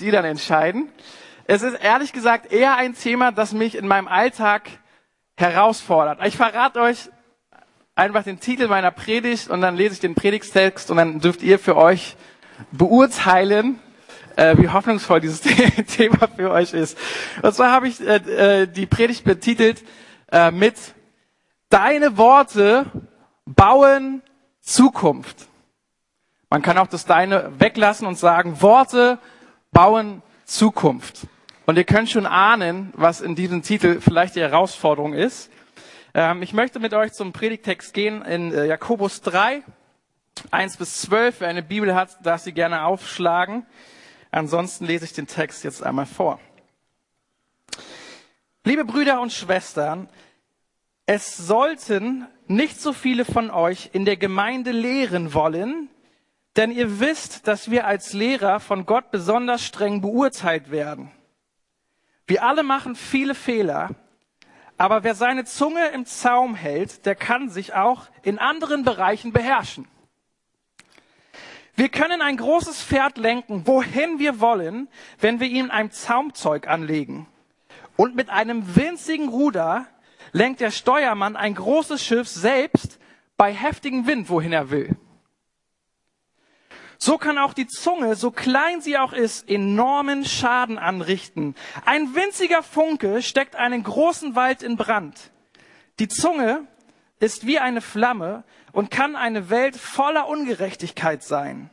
ihr dann entscheiden. Es ist ehrlich gesagt eher ein Thema, das mich in meinem Alltag herausfordert. Ich verrate euch einfach den Titel meiner Predigt und dann lese ich den Predigstext und dann dürft ihr für euch beurteilen, äh, wie hoffnungsvoll dieses Thema für euch ist. Und zwar habe ich äh, äh, die Predigt betitelt mit Deine Worte bauen Zukunft. Man kann auch das Deine weglassen und sagen, Worte bauen Zukunft. Und ihr könnt schon ahnen, was in diesem Titel vielleicht die Herausforderung ist. Ähm, ich möchte mit euch zum Predigtext gehen in äh, Jakobus 3, 1 bis 12. Wer eine Bibel hat, darf sie gerne aufschlagen. Ansonsten lese ich den Text jetzt einmal vor. Liebe Brüder und Schwestern, es sollten nicht so viele von euch in der Gemeinde lehren wollen, denn ihr wisst, dass wir als Lehrer von Gott besonders streng beurteilt werden. Wir alle machen viele Fehler, aber wer seine Zunge im Zaum hält, der kann sich auch in anderen Bereichen beherrschen. Wir können ein großes Pferd lenken, wohin wir wollen, wenn wir ihm ein Zaumzeug anlegen. Und mit einem winzigen Ruder lenkt der Steuermann ein großes Schiff selbst bei heftigem Wind, wohin er will. So kann auch die Zunge, so klein sie auch ist, enormen Schaden anrichten. Ein winziger Funke steckt einen großen Wald in Brand. Die Zunge ist wie eine Flamme und kann eine Welt voller Ungerechtigkeit sein.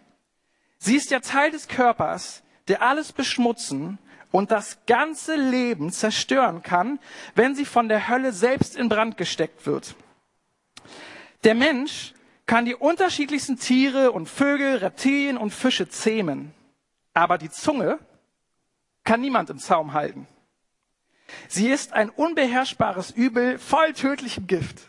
Sie ist der Teil des Körpers, der alles beschmutzen und das ganze Leben zerstören kann, wenn sie von der Hölle selbst in Brand gesteckt wird. Der Mensch kann die unterschiedlichsten Tiere und Vögel, Reptilien und Fische zähmen. Aber die Zunge kann niemand im Zaum halten. Sie ist ein unbeherrschbares Übel voll tödlichem Gift.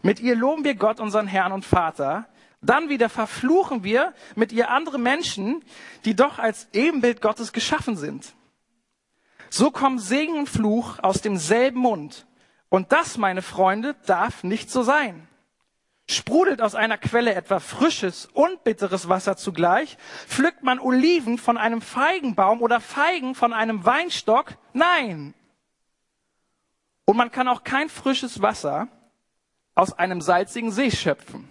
Mit ihr loben wir Gott, unseren Herrn und Vater. Dann wieder verfluchen wir mit ihr andere Menschen, die doch als Ebenbild Gottes geschaffen sind. So kommen Segen und Fluch aus demselben Mund. Und das, meine Freunde, darf nicht so sein. Sprudelt aus einer Quelle etwa frisches und bitteres Wasser zugleich? Pflückt man Oliven von einem Feigenbaum oder Feigen von einem Weinstock? Nein. Und man kann auch kein frisches Wasser aus einem salzigen See schöpfen.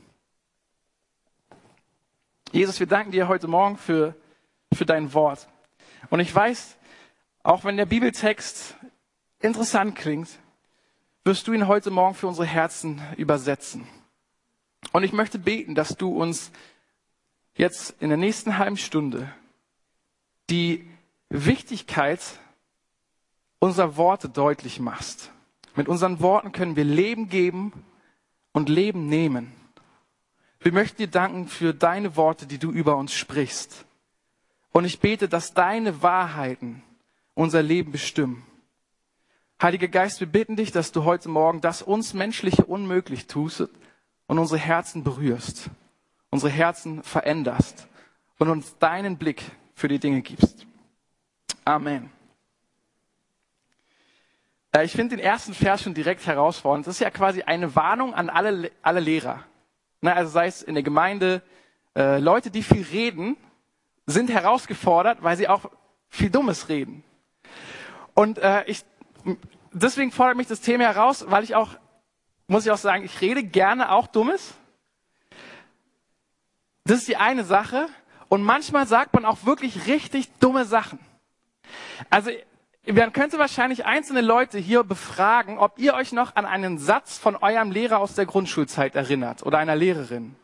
Jesus, wir danken dir heute Morgen für, für dein Wort. Und ich weiß, auch wenn der Bibeltext interessant klingt, wirst du ihn heute Morgen für unsere Herzen übersetzen. Und ich möchte beten, dass du uns jetzt in der nächsten halben Stunde die Wichtigkeit unserer Worte deutlich machst. Mit unseren Worten können wir Leben geben und Leben nehmen. Wir möchten dir danken für deine Worte, die du über uns sprichst. Und ich bete, dass deine Wahrheiten unser Leben bestimmen. Heiliger Geist, wir bitten dich, dass du heute Morgen das uns Menschliche unmöglich tust und unsere Herzen berührst, unsere Herzen veränderst und uns deinen Blick für die Dinge gibst. Amen. Äh, ich finde den ersten Vers schon direkt herausfordernd. Das ist ja quasi eine Warnung an alle, alle Lehrer. Also sei es in der Gemeinde, äh, Leute, die viel reden, sind herausgefordert, weil sie auch viel Dummes reden. Und äh, ich, deswegen fordert mich das Thema heraus, weil ich auch muss ich auch sagen, ich rede gerne auch Dummes. Das ist die eine Sache. Und manchmal sagt man auch wirklich richtig dumme Sachen. Also, man könnte wahrscheinlich einzelne Leute hier befragen, ob ihr euch noch an einen Satz von eurem Lehrer aus der Grundschulzeit erinnert oder einer Lehrerin.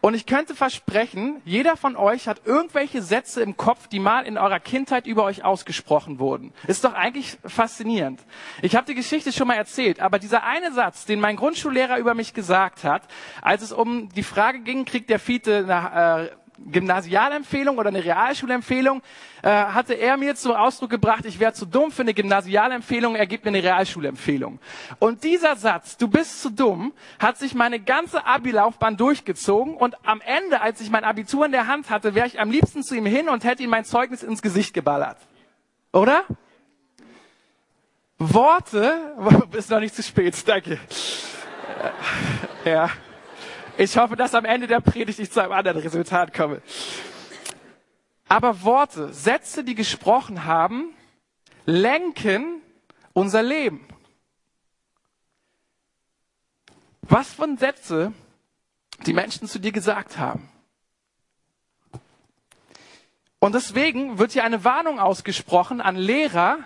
Und ich könnte versprechen, jeder von euch hat irgendwelche Sätze im Kopf, die mal in eurer Kindheit über euch ausgesprochen wurden. Ist doch eigentlich faszinierend. Ich habe die Geschichte schon mal erzählt, aber dieser eine Satz, den mein Grundschullehrer über mich gesagt hat, als es um die Frage ging, kriegt der Fiete nach, äh, Gymnasialempfehlung oder eine Realschulempfehlung, äh, hatte er mir zum Ausdruck gebracht, ich wäre zu dumm für eine Gymnasialempfehlung, er gibt mir eine Realschulempfehlung. Und dieser Satz, du bist zu dumm, hat sich meine ganze Abi-Laufbahn durchgezogen und am Ende, als ich mein Abitur in der Hand hatte, wäre ich am liebsten zu ihm hin und hätte ihm mein Zeugnis ins Gesicht geballert. Oder? Worte, ist noch nicht zu spät, danke. Ja. Ich hoffe, dass am Ende der Predigt ich zu einem anderen Resultat komme. Aber Worte, Sätze, die gesprochen haben, lenken unser Leben. Was von Sätze die Menschen zu dir gesagt haben. Und deswegen wird hier eine Warnung ausgesprochen an Lehrer,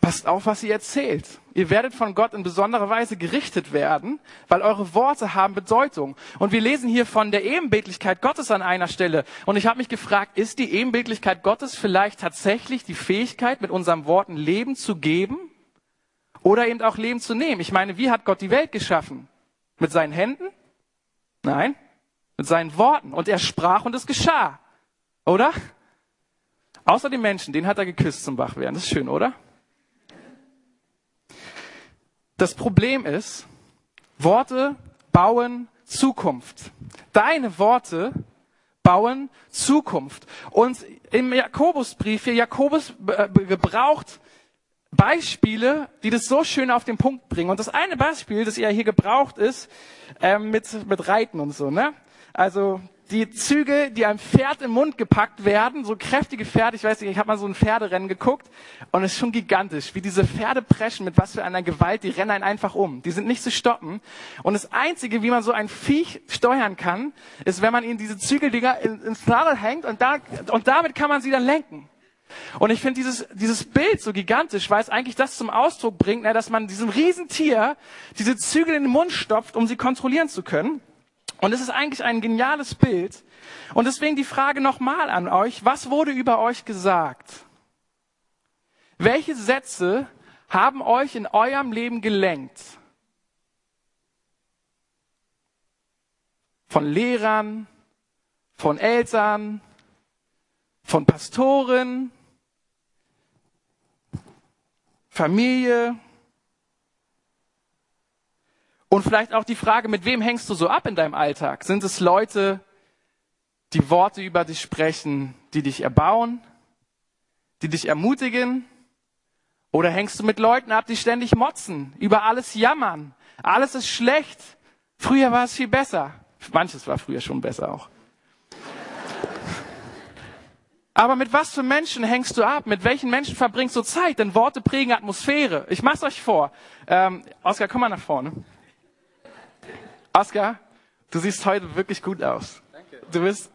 Passt auf, was ihr erzählt. Ihr werdet von Gott in besonderer Weise gerichtet werden, weil eure Worte haben Bedeutung. Und wir lesen hier von der Ebenbildlichkeit Gottes an einer Stelle. Und ich habe mich gefragt, ist die Ebenbildlichkeit Gottes vielleicht tatsächlich die Fähigkeit, mit unseren Worten Leben zu geben oder eben auch Leben zu nehmen? Ich meine, wie hat Gott die Welt geschaffen? Mit seinen Händen? Nein, mit seinen Worten. Und er sprach und es geschah. Oder? Außer den Menschen, den hat er geküsst zum Wachwerden. Das ist schön, oder? Das Problem ist, Worte bauen Zukunft. Deine Worte bauen Zukunft. Und im Jakobusbrief hier, Jakobus äh, gebraucht Beispiele, die das so schön auf den Punkt bringen. Und das eine Beispiel, das er hier gebraucht ist, ähm, mit, mit Reiten und so, ne? Also die Züge, die einem Pferd im Mund gepackt werden, so kräftige Pferde, ich weiß nicht, ich habe mal so ein Pferderennen geguckt und es ist schon gigantisch, wie diese Pferde preschen, mit was für einer Gewalt, die rennen einen einfach um. Die sind nicht zu stoppen. Und das Einzige, wie man so ein Viech steuern kann, ist, wenn man ihnen diese Zügeldinger ins Nadel hängt und, da, und damit kann man sie dann lenken. Und ich finde dieses, dieses Bild so gigantisch, weil es eigentlich das zum Ausdruck bringt, dass man diesem Riesentier diese Zügel in den Mund stopft, um sie kontrollieren zu können. Und es ist eigentlich ein geniales Bild. Und deswegen die Frage nochmal an euch, was wurde über euch gesagt? Welche Sätze haben euch in eurem Leben gelenkt? Von Lehrern, von Eltern, von Pastoren, Familie, und vielleicht auch die Frage, mit wem hängst du so ab in deinem Alltag? Sind es Leute, die Worte über dich sprechen, die dich erbauen, die dich ermutigen? Oder hängst du mit Leuten ab, die ständig motzen, über alles jammern? Alles ist schlecht. Früher war es viel besser. Manches war früher schon besser auch. Aber mit was für Menschen hängst du ab? Mit welchen Menschen verbringst du Zeit? Denn Worte prägen Atmosphäre. Ich mach's euch vor. Ähm, Oskar, komm mal nach vorne. Oskar, du siehst heute wirklich gut aus. Danke. Du bist,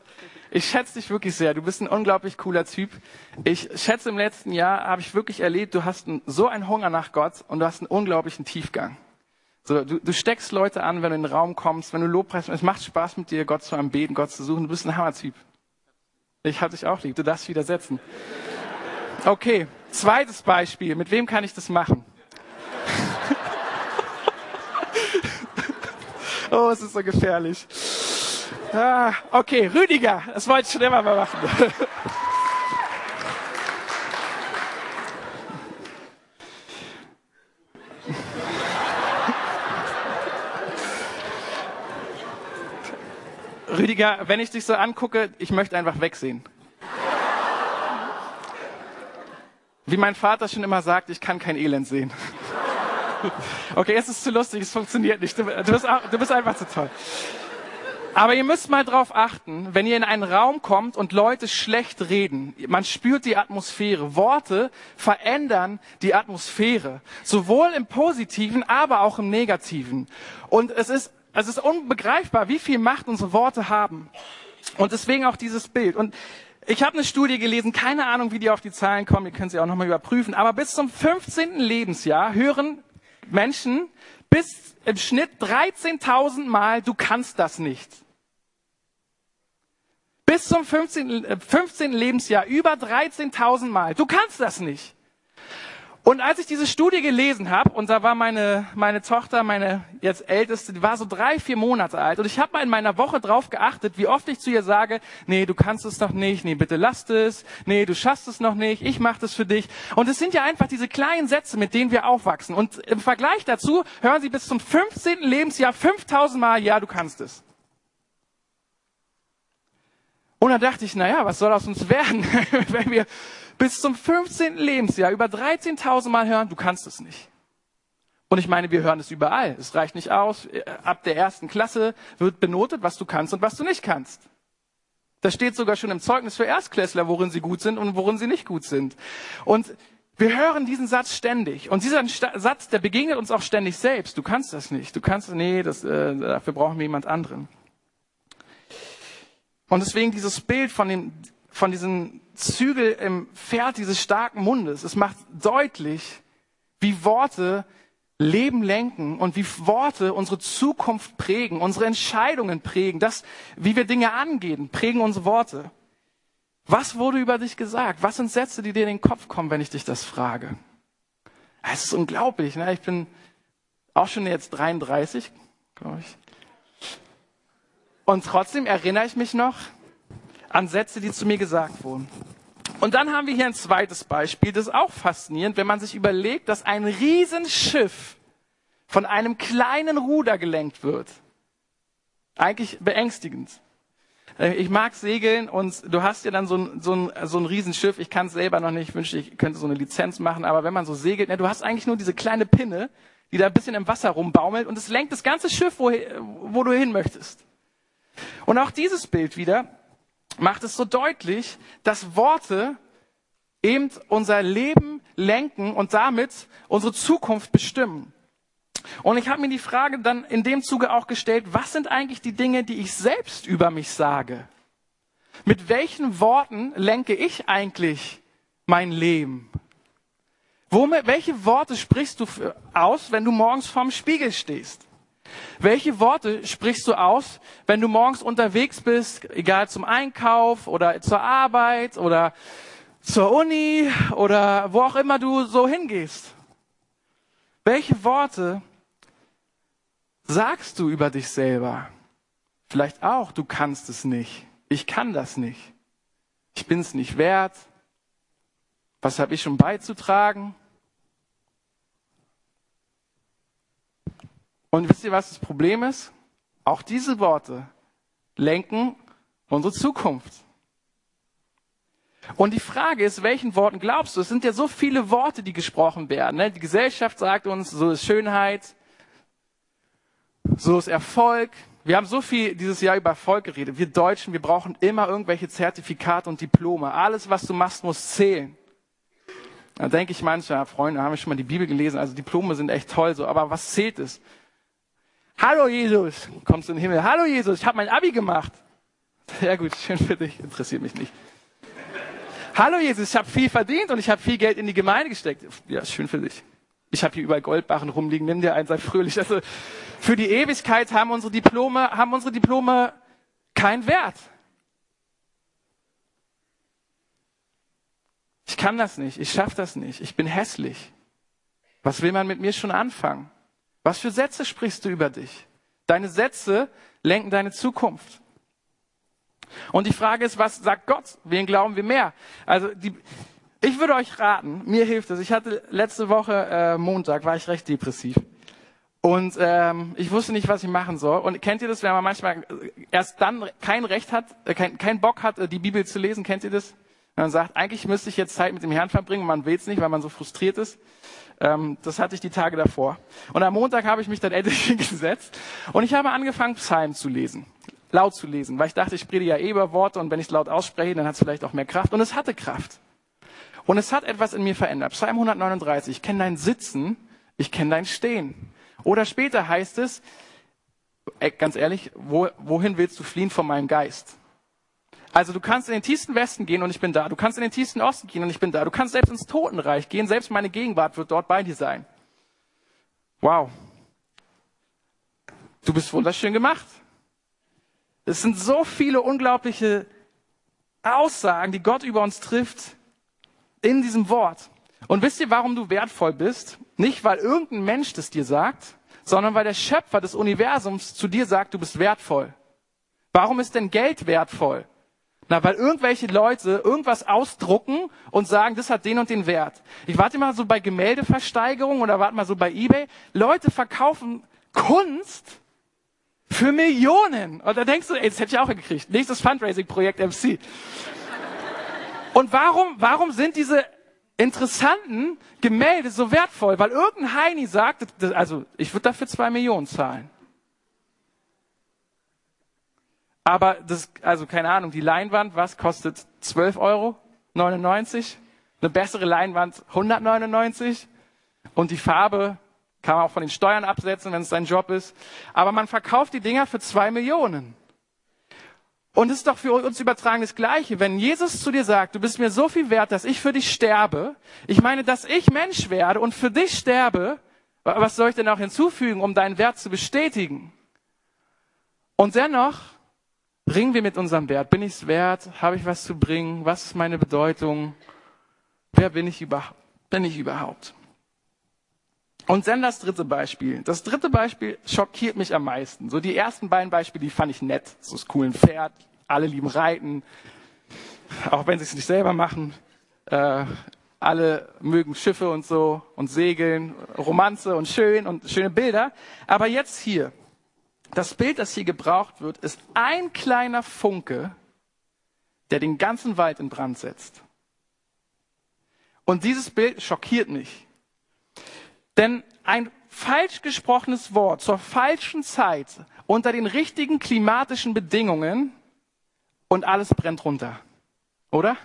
ich schätze dich wirklich sehr. Du bist ein unglaublich cooler Typ. Ich schätze, im letzten Jahr habe ich wirklich erlebt, du hast einen, so einen Hunger nach Gott und du hast einen unglaublichen Tiefgang. So, du, du steckst Leute an, wenn du in den Raum kommst, wenn du Lobpreist, es macht Spaß mit dir, Gott zu anbeten, Gott zu suchen. Du bist ein Hammertyp. Ich hatte dich auch lieb. Du darfst widersetzen. Okay, zweites Beispiel. Mit wem kann ich das machen? Oh, es ist so gefährlich. Ah, okay, Rüdiger, das wollte ich schon immer mal machen. Rüdiger, wenn ich dich so angucke, ich möchte einfach wegsehen. Wie mein Vater schon immer sagt, ich kann kein Elend sehen. Okay, es ist zu lustig, es funktioniert nicht. Du, du, bist, du bist einfach zu toll. Aber ihr müsst mal drauf achten, wenn ihr in einen Raum kommt und Leute schlecht reden, man spürt die Atmosphäre. Worte verändern die Atmosphäre. Sowohl im Positiven, aber auch im Negativen. Und es ist, es ist unbegreifbar, wie viel Macht unsere Worte haben. Und deswegen auch dieses Bild. Und ich habe eine Studie gelesen, keine Ahnung, wie die auf die Zahlen kommen, ihr könnt sie auch nochmal überprüfen, aber bis zum 15. Lebensjahr hören Menschen bis im Schnitt 13.000 Mal, du kannst das nicht. Bis zum 15. 15. Äh, Lebensjahr über 13.000 Mal, du kannst das nicht. Und als ich diese Studie gelesen habe, und da war meine, meine Tochter, meine jetzt älteste, die war so drei, vier Monate alt, und ich habe mal in meiner Woche drauf geachtet, wie oft ich zu ihr sage, nee, du kannst es noch nicht, nee, bitte lass es, nee, du schaffst es noch nicht, ich mache das für dich. Und es sind ja einfach diese kleinen Sätze, mit denen wir aufwachsen. Und im Vergleich dazu hören sie bis zum 15. Lebensjahr 5000 Mal, ja, du kannst es. Und dann dachte ich, naja, was soll aus uns werden, wenn wir bis zum 15. Lebensjahr über 13.000 Mal hören, du kannst es nicht. Und ich meine, wir hören es überall. Es reicht nicht aus. Ab der ersten Klasse wird benotet, was du kannst und was du nicht kannst. Das steht sogar schon im Zeugnis für Erstklässler, worin sie gut sind und worin sie nicht gut sind. Und wir hören diesen Satz ständig. Und dieser Satz, der begegnet uns auch ständig selbst. Du kannst das nicht. Du kannst, nee, das, äh, dafür brauchen wir jemand anderen. Und deswegen dieses Bild von dem, von diesen Zügel im Pferd dieses starken Mundes. Es macht deutlich, wie Worte Leben lenken und wie Worte unsere Zukunft prägen, unsere Entscheidungen prägen, das, wie wir Dinge angehen, prägen unsere Worte. Was wurde über dich gesagt? Was sind Sätze, die dir in den Kopf kommen, wenn ich dich das frage? Es ist unglaublich. Ne? Ich bin auch schon jetzt 33, glaube ich. Und trotzdem erinnere ich mich noch an Sätze, die zu mir gesagt wurden. Und dann haben wir hier ein zweites Beispiel, das ist auch faszinierend, wenn man sich überlegt, dass ein Riesenschiff von einem kleinen Ruder gelenkt wird. Eigentlich beängstigend. Äh, ich mag segeln und du hast ja dann so ein, so ein, so ein Riesenschiff. Ich kann es selber noch nicht, ich wünschte, ich könnte so eine Lizenz machen, aber wenn man so segelt, ne, du hast eigentlich nur diese kleine Pinne, die da ein bisschen im Wasser rumbaumelt und es lenkt das ganze Schiff, wo, wo du hin möchtest. Und auch dieses Bild wieder, macht es so deutlich, dass Worte eben unser Leben lenken und damit unsere Zukunft bestimmen. Und ich habe mir die Frage dann in dem Zuge auch gestellt, was sind eigentlich die Dinge, die ich selbst über mich sage? Mit welchen Worten lenke ich eigentlich mein Leben? Womit, welche Worte sprichst du aus, wenn du morgens vorm Spiegel stehst? Welche Worte sprichst du aus, wenn du morgens unterwegs bist, egal zum Einkauf oder zur Arbeit oder zur Uni oder wo auch immer du so hingehst? Welche Worte sagst du über dich selber? Vielleicht auch, du kannst es nicht. Ich kann das nicht. Ich bin es nicht wert. Was habe ich schon beizutragen? Und wisst ihr, was das Problem ist? Auch diese Worte lenken unsere Zukunft. Und die Frage ist, welchen Worten glaubst du? Es sind ja so viele Worte, die gesprochen werden. Ne? Die Gesellschaft sagt uns, so ist Schönheit, so ist Erfolg. Wir haben so viel dieses Jahr über Erfolg geredet. Wir Deutschen, wir brauchen immer irgendwelche Zertifikate und Diplome. Alles, was du machst, muss zählen. Da denke ich manchmal, Freunde, haben wir schon mal die Bibel gelesen, also Diplome sind echt toll so, aber was zählt es? Hallo Jesus, kommst du in den Himmel. Hallo Jesus, ich habe mein Abi gemacht. Sehr gut, schön für dich, interessiert mich nicht. Hallo Jesus, ich habe viel verdient und ich habe viel Geld in die Gemeinde gesteckt. Ja, schön für dich. Ich habe hier überall Goldbarren rumliegen, nimm dir einen, sei fröhlich. Also für die Ewigkeit haben unsere Diplome, haben unsere Diplome keinen Wert. Ich kann das nicht, ich schaffe das nicht, ich bin hässlich. Was will man mit mir schon anfangen? Was für Sätze sprichst du über dich? Deine Sätze lenken deine Zukunft. Und die Frage ist, was sagt Gott? Wen glauben wir mehr? Also die, ich würde euch raten, mir hilft es. Ich hatte letzte Woche äh, Montag war ich recht depressiv und ähm, ich wusste nicht, was ich machen soll. Und kennt ihr das, wenn man manchmal erst dann kein Recht hat, äh, kein, kein Bock hat, äh, die Bibel zu lesen? Kennt ihr das? Wenn man sagt, eigentlich müsste ich jetzt Zeit mit dem Herrn verbringen, man will es nicht, weil man so frustriert ist. Ähm, das hatte ich die Tage davor. Und am Montag habe ich mich dann endlich hingesetzt und ich habe angefangen, Psalmen zu lesen. Laut zu lesen, weil ich dachte, ich predige ja eh über Worte und wenn ich es laut ausspreche, dann hat es vielleicht auch mehr Kraft. Und es hatte Kraft. Und es hat etwas in mir verändert. Psalm 139, ich kenne dein Sitzen, ich kenne dein Stehen. Oder später heißt es, äh, ganz ehrlich, wo, wohin willst du fliehen von meinem Geist? Also du kannst in den tiefsten Westen gehen und ich bin da. Du kannst in den tiefsten Osten gehen und ich bin da. Du kannst selbst ins Totenreich gehen. Selbst meine Gegenwart wird dort bei dir sein. Wow. Du bist wunderschön gemacht. Es sind so viele unglaubliche Aussagen, die Gott über uns trifft in diesem Wort. Und wisst ihr, warum du wertvoll bist? Nicht, weil irgendein Mensch das dir sagt, sondern weil der Schöpfer des Universums zu dir sagt, du bist wertvoll. Warum ist denn Geld wertvoll? Na, weil irgendwelche Leute irgendwas ausdrucken und sagen, das hat den und den Wert. Ich warte mal so bei Gemäldeversteigerung oder warte mal so bei eBay. Leute verkaufen Kunst für Millionen. Und da denkst du, ey, das hätte ich auch hingekriegt. Nächstes Fundraising-Projekt MC. Und warum, warum sind diese interessanten Gemälde so wertvoll? Weil irgendein Heini sagt, also ich würde dafür zwei Millionen zahlen. Aber das, also keine Ahnung, die Leinwand, was kostet 12 Euro? 99? Eine bessere Leinwand 199? Und die Farbe kann man auch von den Steuern absetzen, wenn es sein Job ist. Aber man verkauft die Dinger für zwei Millionen. Und es ist doch für uns übertragen das Gleiche. Wenn Jesus zu dir sagt, du bist mir so viel wert, dass ich für dich sterbe, ich meine, dass ich Mensch werde und für dich sterbe, was soll ich denn auch hinzufügen, um deinen Wert zu bestätigen? Und dennoch ringen wir mit unserem Wert. Bin ich es wert? Habe ich was zu bringen? Was ist meine Bedeutung? Wer bin ich, über, bin ich überhaupt? Und dann das dritte Beispiel. Das dritte Beispiel schockiert mich am meisten. So die ersten beiden Beispiele, die fand ich nett. So das coole Pferd, alle lieben Reiten, auch wenn sie es nicht selber machen. Äh, alle mögen Schiffe und so und Segeln, Romanze und schön und schöne Bilder. Aber jetzt hier, das Bild, das hier gebraucht wird, ist ein kleiner Funke, der den ganzen Wald in Brand setzt. Und dieses Bild schockiert mich. Denn ein falsch gesprochenes Wort zur falschen Zeit unter den richtigen klimatischen Bedingungen und alles brennt runter. Oder?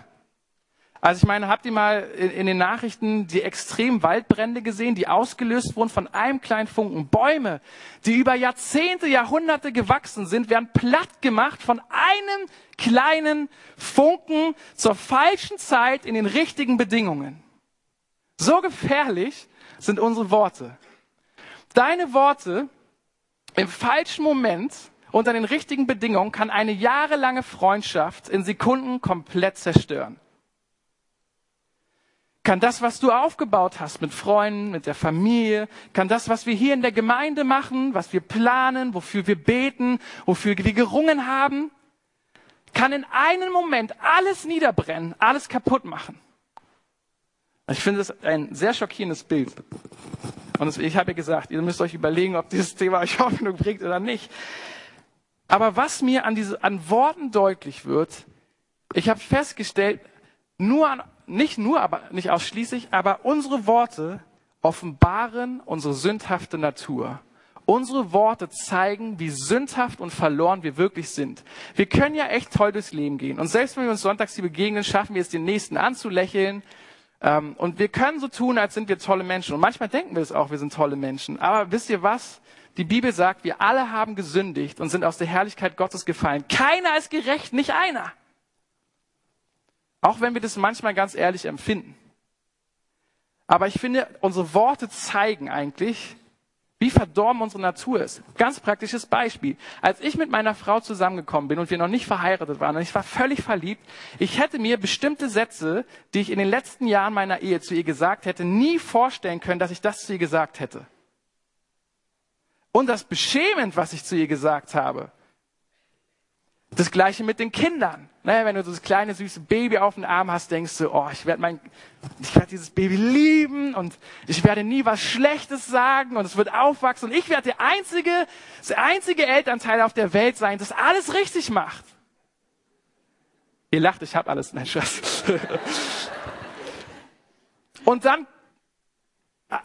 Also ich meine, habt ihr mal in, den Nachrichten die extremen Waldbrände gesehen, die ausgelöst wurden von einem kleinen Funken? Bäume, die über Jahrzehnte, Jahrhunderte gewachsen sind, werden platt gemacht von einem kleinen Funken zur falschen Zeit in den richtigen Bedingungen. So gefährlich, sind unsere Worte. Deine Worte im falschen Moment unter den richtigen Bedingungen kann eine jahrelange Freundschaft in Sekunden komplett zerstören. Kann das, was du aufgebaut hast mit Freunden, mit der Familie, kann das, was wir hier in der Gemeinde machen, was wir planen, wofür wir beten, wofür wir gerungen haben, kann in einem Moment alles niederbrennen, alles kaputt machen. Ich finde das ein sehr schockierendes Bild. Und ich habe ja gesagt, ihr müsst euch überlegen, ob dieses Thema euch Hoffnung bringt oder nicht. Aber was mir an, diese, an Worten deutlich wird, ich habe festgestellt, nur an, nicht nur, aber nicht ausschließlich, aber unsere Worte offenbaren unsere sündhafte Natur. Unsere Worte zeigen, wie sündhaft und verloren wir wirklich sind. Wir können ja echt toll durchs Leben gehen. Und selbst wenn wir uns sonntags hier begegnen, schaffen wir es, den Nächsten anzulächeln, ähm, und wir können so tun, als sind wir tolle Menschen. Und manchmal denken wir es auch, wir sind tolle Menschen. Aber wisst ihr was? Die Bibel sagt, wir alle haben gesündigt und sind aus der Herrlichkeit Gottes gefallen. Keiner ist gerecht, nicht einer. Auch wenn wir das manchmal ganz ehrlich empfinden. Aber ich finde, unsere Worte zeigen eigentlich, wie verdorben unsere Natur ist. Ganz praktisches Beispiel. Als ich mit meiner Frau zusammengekommen bin und wir noch nicht verheiratet waren und ich war völlig verliebt, ich hätte mir bestimmte Sätze, die ich in den letzten Jahren meiner Ehe zu ihr gesagt hätte, nie vorstellen können, dass ich das zu ihr gesagt hätte. Und das beschämend, was ich zu ihr gesagt habe. Das gleiche mit den Kindern. Naja, wenn du so das kleine süße Baby auf dem Arm hast, denkst du, oh, ich werde mein, ich werde dieses Baby lieben und ich werde nie was Schlechtes sagen und es wird aufwachsen und ich werde der einzige, der einzige Elternteil auf der Welt sein, das alles richtig macht. Ihr lacht, ich habe alles, nein, Schatz. und dann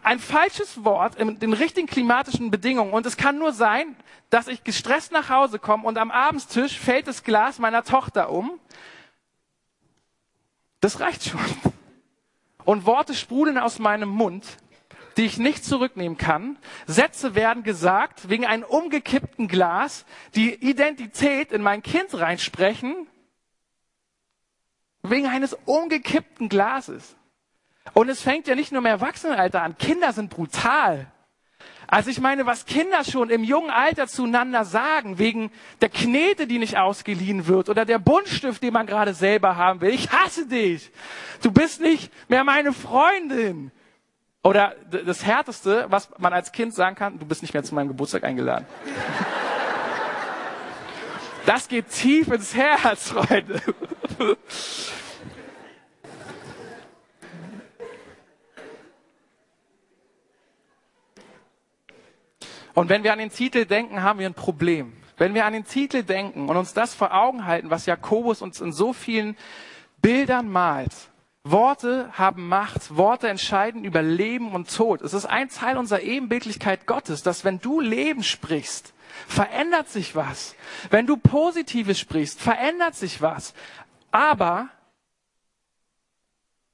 ein falsches Wort in den richtigen klimatischen Bedingungen. Und es kann nur sein, dass ich gestresst nach Hause komme und am Abendstisch fällt das Glas meiner Tochter um. Das reicht schon. Und Worte sprudeln aus meinem Mund, die ich nicht zurücknehmen kann. Sätze werden gesagt wegen einem umgekippten Glas, die Identität in mein Kind reinsprechen, wegen eines umgekippten Glases. Und es fängt ja nicht nur im Erwachsenenalter an. Kinder sind brutal. Also ich meine, was Kinder schon im jungen Alter zueinander sagen, wegen der Knete, die nicht ausgeliehen wird, oder der Buntstift, den man gerade selber haben will. Ich hasse dich. Du bist nicht mehr meine Freundin. Oder das Härteste, was man als Kind sagen kann, du bist nicht mehr zu meinem Geburtstag eingeladen. Das geht tief ins Herz, Freunde. Und wenn wir an den Titel denken, haben wir ein Problem. Wenn wir an den Titel denken und uns das vor Augen halten, was Jakobus uns in so vielen Bildern malt, Worte haben Macht, Worte entscheiden über Leben und Tod. Es ist ein Teil unserer Ebenbildlichkeit Gottes, dass wenn du Leben sprichst, verändert sich was. Wenn du Positives sprichst, verändert sich was. Aber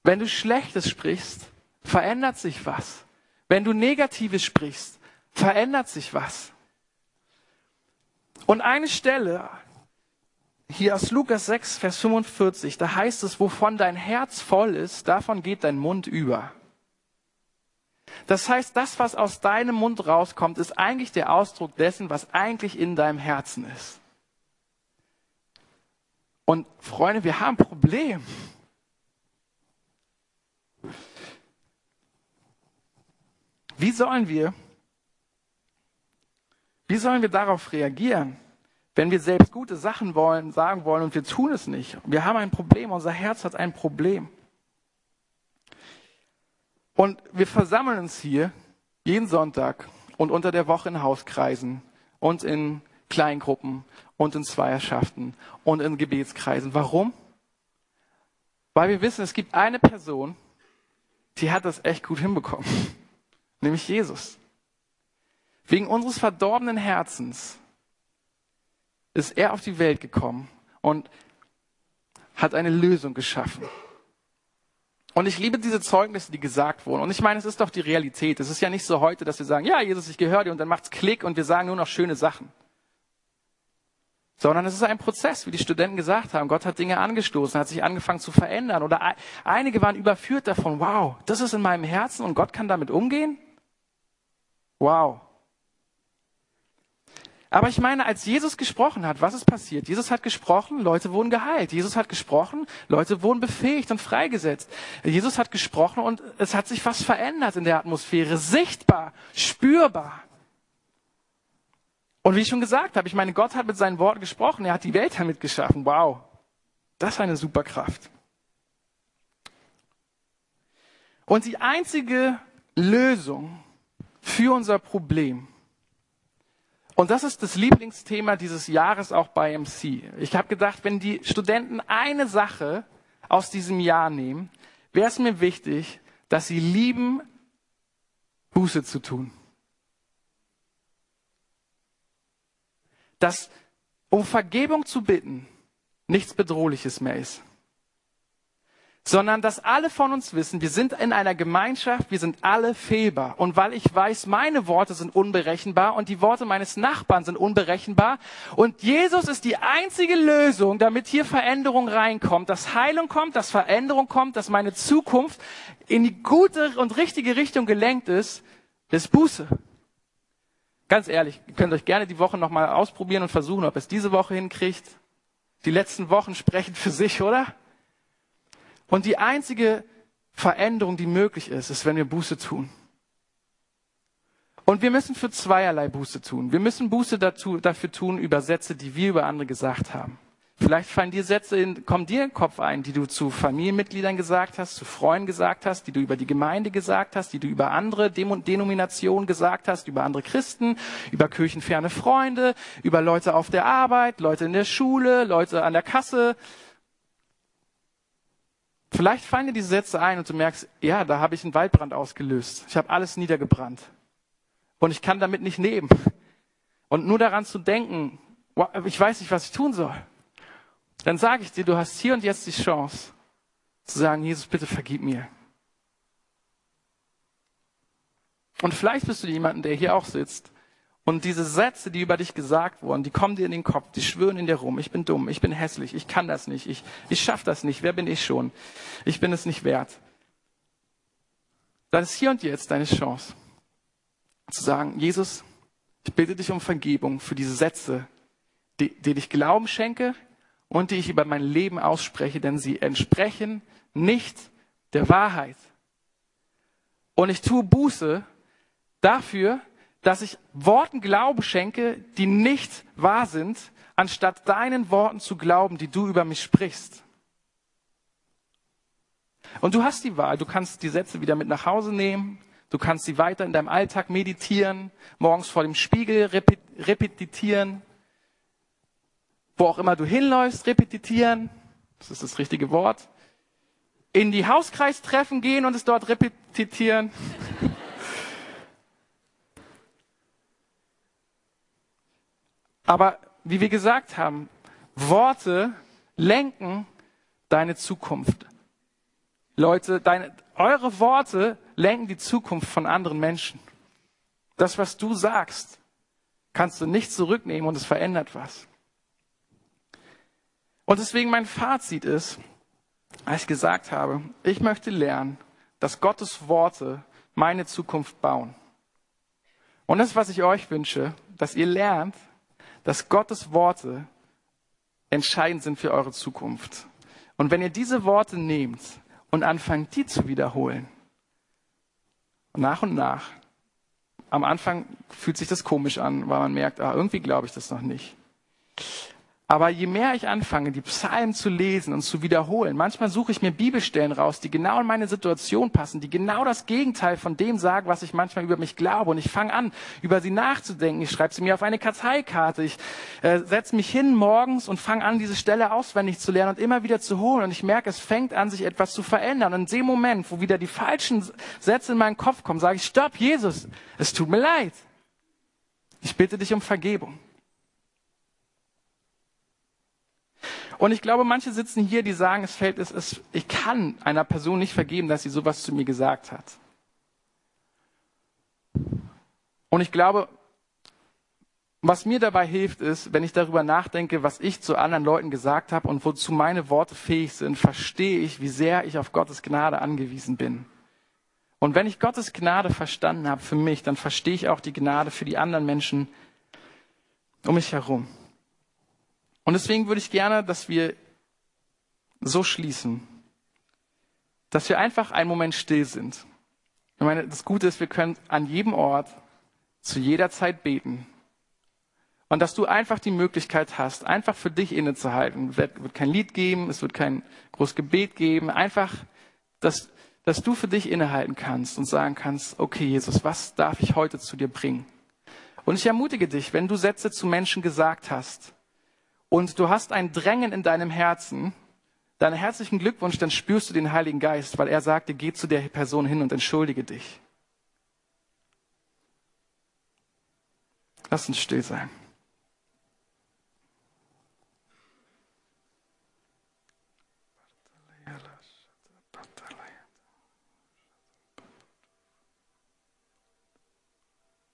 wenn du Schlechtes sprichst, verändert sich was. Wenn du Negatives sprichst, verändert sich was. Und eine Stelle hier aus Lukas 6, Vers 45, da heißt es, wovon dein Herz voll ist, davon geht dein Mund über. Das heißt, das, was aus deinem Mund rauskommt, ist eigentlich der Ausdruck dessen, was eigentlich in deinem Herzen ist. Und Freunde, wir haben ein Problem. Wie sollen wir, wie sollen wir darauf reagieren, wenn wir selbst gute Sachen wollen, sagen wollen und wir tun es nicht? Wir haben ein Problem, unser Herz hat ein Problem. Und wir versammeln uns hier jeden Sonntag und unter der Woche in Hauskreisen und in Kleingruppen und in Zweierschaften und in Gebetskreisen. Warum? Weil wir wissen, es gibt eine Person, die hat das echt gut hinbekommen, nämlich Jesus. Wegen unseres verdorbenen Herzens ist er auf die Welt gekommen und hat eine Lösung geschaffen. Und ich liebe diese Zeugnisse, die gesagt wurden. Und ich meine, es ist doch die Realität. Es ist ja nicht so heute, dass wir sagen, ja, Jesus, ich gehöre dir und dann macht's Klick und wir sagen nur noch schöne Sachen. Sondern es ist ein Prozess, wie die Studenten gesagt haben. Gott hat Dinge angestoßen, hat sich angefangen zu verändern. Oder einige waren überführt davon, wow, das ist in meinem Herzen und Gott kann damit umgehen? Wow. Aber ich meine, als Jesus gesprochen hat, was ist passiert? Jesus hat gesprochen, Leute wurden geheilt. Jesus hat gesprochen, Leute wurden befähigt und freigesetzt. Jesus hat gesprochen und es hat sich was verändert in der Atmosphäre. Sichtbar, spürbar. Und wie ich schon gesagt habe, ich meine, Gott hat mit seinen Worten gesprochen. Er hat die Welt damit geschaffen. Wow. Das ist eine Superkraft. Und die einzige Lösung für unser Problem und das ist das Lieblingsthema dieses Jahres auch bei MC. Ich habe gedacht, wenn die Studenten eine Sache aus diesem Jahr nehmen, wäre es mir wichtig, dass sie lieben, Buße zu tun. Dass um Vergebung zu bitten nichts Bedrohliches mehr ist sondern dass alle von uns wissen, wir sind in einer Gemeinschaft, wir sind alle fehlbar. Und weil ich weiß, meine Worte sind unberechenbar und die Worte meines Nachbarn sind unberechenbar und Jesus ist die einzige Lösung, damit hier Veränderung reinkommt, dass Heilung kommt, dass Veränderung kommt, dass meine Zukunft in die gute und richtige Richtung gelenkt ist, ist Buße. Ganz ehrlich, ihr könnt euch gerne die Woche nochmal ausprobieren und versuchen, ob es diese Woche hinkriegt. Die letzten Wochen sprechen für sich, oder? Und die einzige Veränderung, die möglich ist, ist, wenn wir Buße tun. Und wir müssen für zweierlei Buße tun. Wir müssen Buße dazu, dafür tun über Sätze, die wir über andere gesagt haben. Vielleicht fallen dir Sätze in, kommen dir in den Kopf ein, die du zu Familienmitgliedern gesagt hast, zu Freunden gesagt hast, die du über die Gemeinde gesagt hast, die du über andere Denominationen gesagt hast, über andere Christen, über kirchenferne Freunde, über Leute auf der Arbeit, Leute in der Schule, Leute an der Kasse, Vielleicht fallen dir diese Sätze ein und du merkst, ja, da habe ich einen Waldbrand ausgelöst. Ich habe alles niedergebrannt. Und ich kann damit nicht leben. Und nur daran zu denken, ich weiß nicht, was ich tun soll. Dann sage ich dir, du hast hier und jetzt die Chance zu sagen, Jesus, bitte vergib mir. Und vielleicht bist du jemanden, der hier auch sitzt und diese Sätze, die über dich gesagt wurden, die kommen dir in den Kopf, die schwören in dir rum. Ich bin dumm, ich bin hässlich, ich kann das nicht, ich, ich schaff das nicht. Wer bin ich schon? Ich bin es nicht wert. Dann ist hier und jetzt deine Chance, zu sagen, Jesus, ich bitte dich um Vergebung für diese Sätze, die, die ich Glauben schenke und die ich über mein Leben ausspreche, denn sie entsprechen nicht der Wahrheit. Und ich tue Buße dafür, dass ich Worten Glauben schenke, die nicht wahr sind, anstatt deinen Worten zu glauben, die du über mich sprichst. Und du hast die Wahl, du kannst die Sätze wieder mit nach Hause nehmen, du kannst sie weiter in deinem Alltag meditieren, morgens vor dem Spiegel repetitieren, wo auch immer du hinläufst, repetitieren, das ist das richtige Wort, in die Hauskreistreffen gehen und es dort repetitieren. Aber wie wir gesagt haben, Worte lenken deine Zukunft. Leute, deine, eure Worte lenken die Zukunft von anderen Menschen. Das, was du sagst, kannst du nicht zurücknehmen und es verändert was. Und deswegen mein Fazit ist, als ich gesagt habe, ich möchte lernen, dass Gottes Worte meine Zukunft bauen. Und das, was ich euch wünsche, dass ihr lernt, dass Gottes Worte entscheidend sind für eure Zukunft. Und wenn ihr diese Worte nehmt und anfangt, die zu wiederholen, nach und nach, am Anfang fühlt sich das komisch an, weil man merkt, ah, irgendwie glaube ich das noch nicht. Aber je mehr ich anfange, die Psalmen zu lesen und zu wiederholen, manchmal suche ich mir Bibelstellen raus, die genau in meine Situation passen, die genau das Gegenteil von dem sagen, was ich manchmal über mich glaube. Und ich fange an, über sie nachzudenken. Ich schreibe sie mir auf eine Karteikarte. Ich äh, setze mich hin morgens und fange an, diese Stelle auswendig zu lernen und immer wieder zu holen. Und ich merke, es fängt an, sich etwas zu verändern. Und in dem Moment, wo wieder die falschen Sätze in meinen Kopf kommen, sage ich, stopp, Jesus, es tut mir leid. Ich bitte dich um Vergebung. Und ich glaube, manche sitzen hier, die sagen, es fällt, es ist, ich kann einer Person nicht vergeben, dass sie sowas zu mir gesagt hat. Und ich glaube, was mir dabei hilft, ist, wenn ich darüber nachdenke, was ich zu anderen Leuten gesagt habe und wozu meine Worte fähig sind, verstehe ich, wie sehr ich auf Gottes Gnade angewiesen bin. Und wenn ich Gottes Gnade verstanden habe für mich, dann verstehe ich auch die Gnade für die anderen Menschen um mich herum. Und deswegen würde ich gerne, dass wir so schließen, dass wir einfach einen Moment still sind. Ich meine, das Gute ist, wir können an jedem Ort zu jeder Zeit beten. Und dass du einfach die Möglichkeit hast, einfach für dich innezuhalten. Es wird kein Lied geben, es wird kein großes Gebet geben. Einfach, dass, dass du für dich innehalten kannst und sagen kannst, okay, Jesus, was darf ich heute zu dir bringen? Und ich ermutige dich, wenn du Sätze zu Menschen gesagt hast, und du hast ein Drängen in deinem Herzen, deinen herzlichen Glückwunsch, dann spürst du den Heiligen Geist, weil er sagte, geh zu der Person hin und entschuldige dich. Lass uns still sein.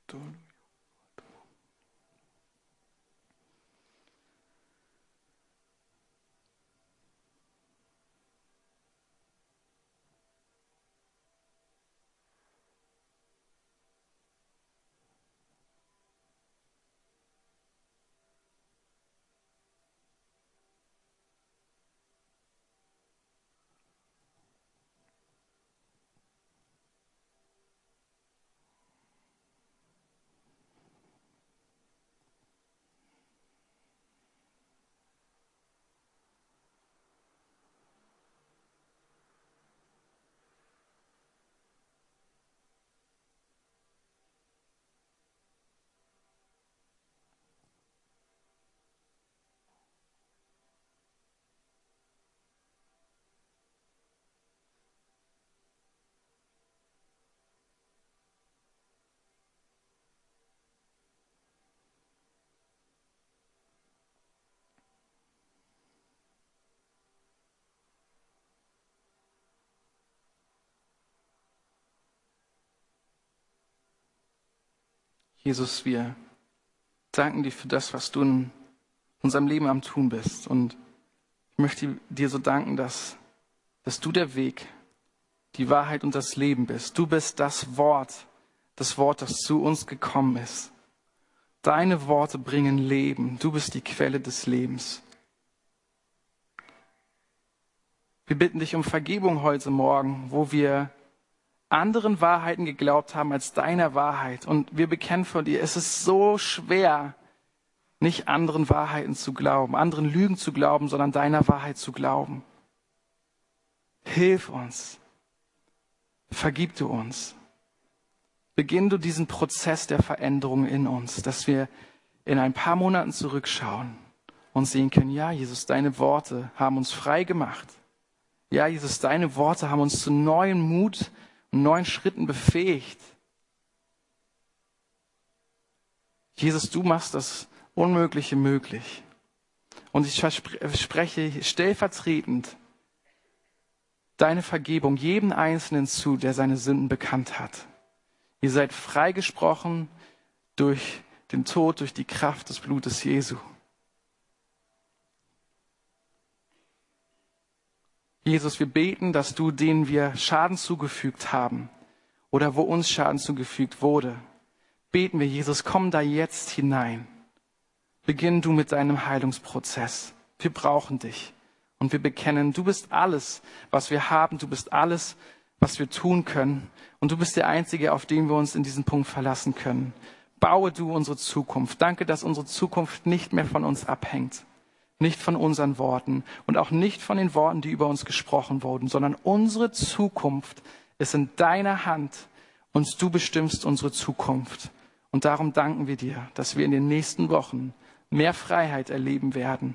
Du. Jesus, wir danken dir für das, was du in unserem Leben am Tun bist. Und ich möchte dir so danken, dass, dass du der Weg, die Wahrheit und das Leben bist. Du bist das Wort, das Wort, das zu uns gekommen ist. Deine Worte bringen Leben. Du bist die Quelle des Lebens. Wir bitten dich um Vergebung heute Morgen, wo wir anderen Wahrheiten geglaubt haben als deiner Wahrheit. Und wir bekennen vor dir, es ist so schwer, nicht anderen Wahrheiten zu glauben, anderen Lügen zu glauben, sondern deiner Wahrheit zu glauben. Hilf uns. Vergib du uns. Beginn du diesen Prozess der Veränderung in uns, dass wir in ein paar Monaten zurückschauen und sehen können, ja, Jesus, deine Worte haben uns frei gemacht. Ja, Jesus, deine Worte haben uns zu neuem Mut neuen Schritten befähigt. Jesus, du machst das Unmögliche möglich. Und ich spreche stellvertretend deine Vergebung jedem Einzelnen zu, der seine Sünden bekannt hat. Ihr seid freigesprochen durch den Tod, durch die Kraft des Blutes Jesu. Jesus, wir beten, dass du denen wir Schaden zugefügt haben oder wo uns Schaden zugefügt wurde, beten wir, Jesus, komm da jetzt hinein. Beginn du mit deinem Heilungsprozess. Wir brauchen dich. Und wir bekennen, du bist alles, was wir haben. Du bist alles, was wir tun können. Und du bist der Einzige, auf den wir uns in diesem Punkt verlassen können. Baue du unsere Zukunft. Danke, dass unsere Zukunft nicht mehr von uns abhängt. Nicht von unseren Worten und auch nicht von den Worten, die über uns gesprochen wurden, sondern unsere Zukunft ist in deiner Hand und du bestimmst unsere Zukunft. Und darum danken wir dir, dass wir in den nächsten Wochen mehr Freiheit erleben werden,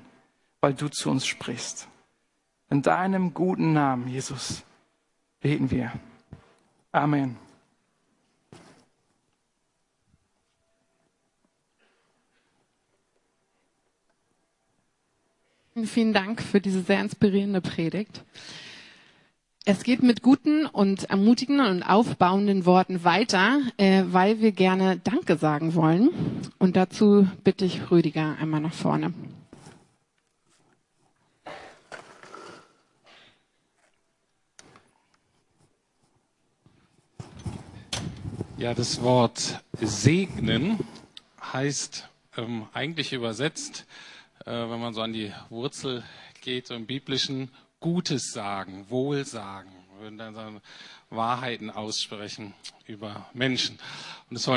weil du zu uns sprichst. In deinem guten Namen, Jesus, beten wir. Amen. Vielen Dank für diese sehr inspirierende Predigt. Es geht mit guten und ermutigenden und aufbauenden Worten weiter, äh, weil wir gerne Danke sagen wollen. Und dazu bitte ich Rüdiger einmal nach vorne. Ja, das Wort segnen heißt ähm, eigentlich übersetzt äh, wenn man so an die Wurzel geht, so im biblischen Gutes sagen, Wohlsagen, würden dann Wahrheiten aussprechen über Menschen. Und es sollen